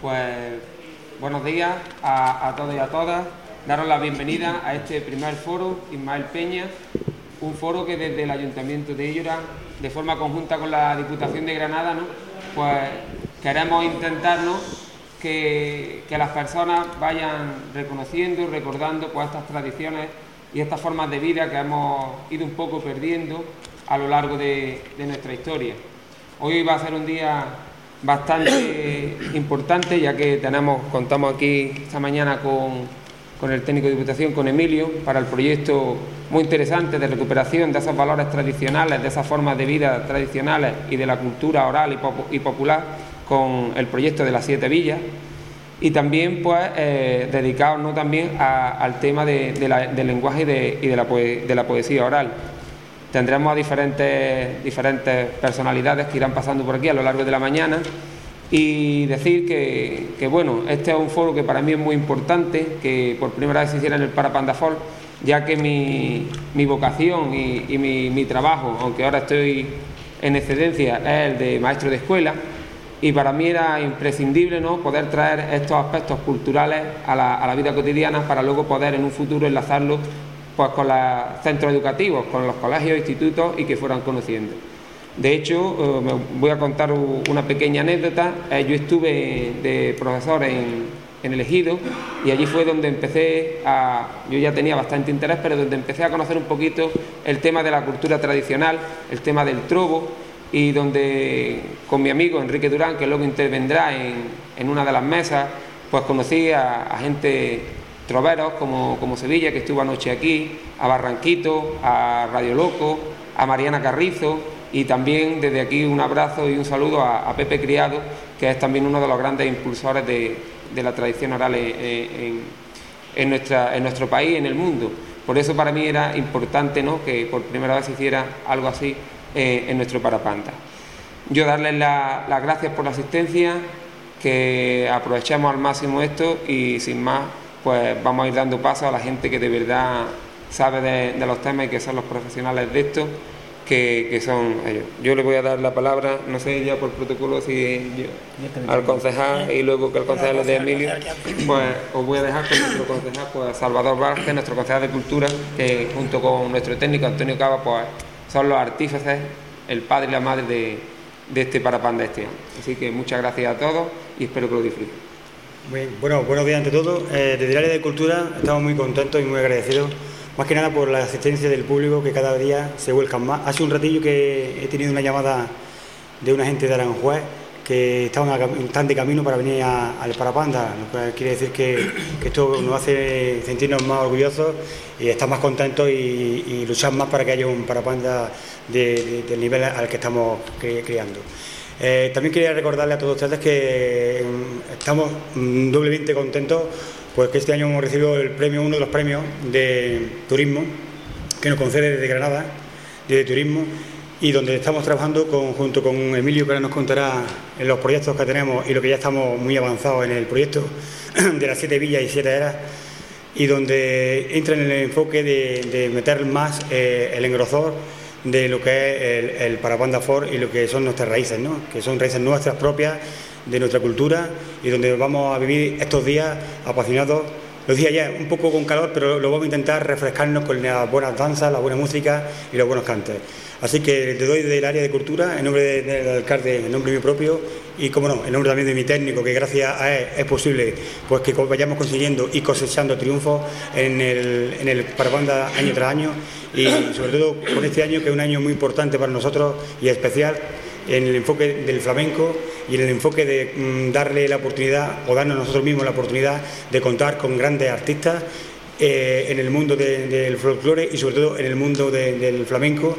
Pues buenos días a, todos y a todas. Daros la bienvenida a este primer foro Ismael Peña, un foro que desde el Ayuntamiento de Illora, de forma conjunta con la Diputación de Granada, ¿no? pues queremos intentarnos que, que las personas vayan reconociendo y recordando pues, estas tradiciones y estas formas de vida que hemos ido un poco perdiendo a lo largo de, de nuestra historia. Hoy va a ser un día bastante importante, ya que tenemos, contamos aquí esta mañana con, con, el técnico de Diputación, con Emilio, para el proyecto muy interesante de recuperación de esos valores tradicionales, de esas formas de vida tradicionales y de la cultura oral y, pop y popular, con el proyecto de las siete villas. Y también, pues, eh, dedicados ¿no? también al tema de, del lenguaje y, de, y de, la de la poesía oral. Tendremos a diferentes, diferentes personalidades que irán pasando por aquí a lo largo de la mañana y decir que, que, bueno, este es un foro que para mí es muy importante, que por primera vez se hiciera en el Parapandafol, ya que mi, mi vocación y, y mi, mi, trabajo, aunque ahora estoy en excedencia, es el de maestro de escuela, y para mí era imprescindible ¿no? poder traer estos aspectos culturales a la, a la vida cotidiana para luego poder en un futuro enlazarlos pues con los centros educativos, con los colegios, institutos y que fueran conociendo. De hecho, eh, voy a contar una pequeña anécdota. Eh, yo estuve de profesor en, en, el Ejido y allí fue donde empecé a. Yo ya tenía bastante interés, pero donde empecé a conocer un poquito el tema de la cultura tradicional, el tema del trobo y donde con mi amigo Enrique Durán, que luego intervendrá en, en una de las mesas, pues conocí a gente troveros como, como Sevilla, que estuvo anoche aquí, a Barranquito, a Radio Loco, a Mariana Carrizo y también desde aquí un abrazo y un saludo a, Pepe Criado, que es también uno de los grandes impulsores de, de la tradición oral en, en, nuestra, en nuestro país, en el mundo. Por eso para mí era importante ¿no? que por primera vez se hiciera algo así eh, en nuestro Parapanda. Yo darles las la gracias por la asistencia, que aprovechemos al máximo esto y sin más pues vamos a ir dando paso a la gente que de verdad sabe de, de los temas y que son los profesionales de esto, que, que, son ellos. Yo le voy a dar la palabra, no sé ya por protocolo si yo, al concejal y luego que el concejal es de Emilio, pues os voy a dejar con nuestro concejal, pues Salvador Vázquez, nuestro concejal de Cultura, que junto con nuestro técnico Antonio Cava, pues son los artífices, el padre y la madre de, de este Parapán de este año. Así que muchas gracias a todos y espero que lo disfruten. Bueno, buenos días ante todo. Eh, desde el área de cultura estamos muy contentos y muy agradecidos, más que nada por la asistencia del público que cada día se vuelcan más. Hace un ratillo que he tenido una llamada de una gente de Aranjuez que están de camino para venir al Parapanda, lo cual quiere decir que, esto nos hace sentirnos más orgullosos y estar más contentos y, y luchar más para que haya un Parapanda de, de, del nivel al que estamos creando. Eh, también quería recordarle a todos ustedes que estamos mm, doblemente contentos, pues que este año hemos recibido el premio, uno de los premios de turismo que nos concede desde Granada, de turismo, y donde estamos trabajando junto con Emilio, que ahora nos contará en los proyectos que tenemos y lo que ya estamos muy avanzados en el proyecto de las siete villas y siete eras, y donde entra en el enfoque de, de meter más eh, el engrosor de lo que es el, el Parapanda Ford y lo que son nuestras raíces, ¿no? que son raíces nuestras propias de nuestra cultura y donde vamos a vivir estos días apasionados lo decía ya, un poco con calor, pero lo vamos a intentar refrescarnos con las buenas danzas, la buena música y los buenos cantes. Así que te doy del área de cultura, en nombre del alcalde, en nombre mío propio y, como no, en nombre también de mi técnico, que gracias a él es posible pues que vayamos consiguiendo y cosechando triunfos en el, en el Parabanda año tras año y sobre todo con este año que es un año muy importante para nosotros y especial en el enfoque del flamenco y en el enfoque de mm, darle la oportunidad o darnos nosotros mismos la oportunidad de contar con grandes artistas eh, en el mundo del folclore y sobre todo en el mundo del flamenco,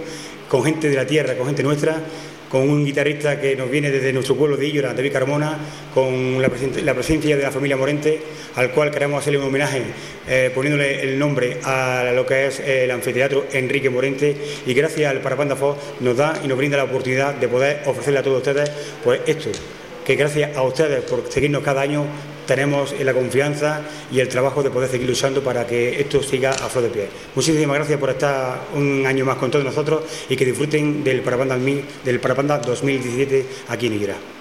con gente de la tierra, con gente nuestra con un guitarrista que nos viene desde nuestro pueblo de Illora, David Carmona, con la, presencia de la familia Morente, al cual queremos hacerle un homenaje eh, poniéndole el nombre a lo que es el anfiteatro Enrique Morente. Y gracias al Parapanda Fox nos da y nos brinda la oportunidad de poder ofrecerle a todos ustedes pues esto, que gracias a ustedes por seguirnos cada año tenemos la confianza y el trabajo de poder seguir luchando para que esto siga a flor de pie. Muchísimas gracias por estar un año más con todos nosotros y que disfruten del Parapanda, del Parapanda 2017 aquí en Iguera.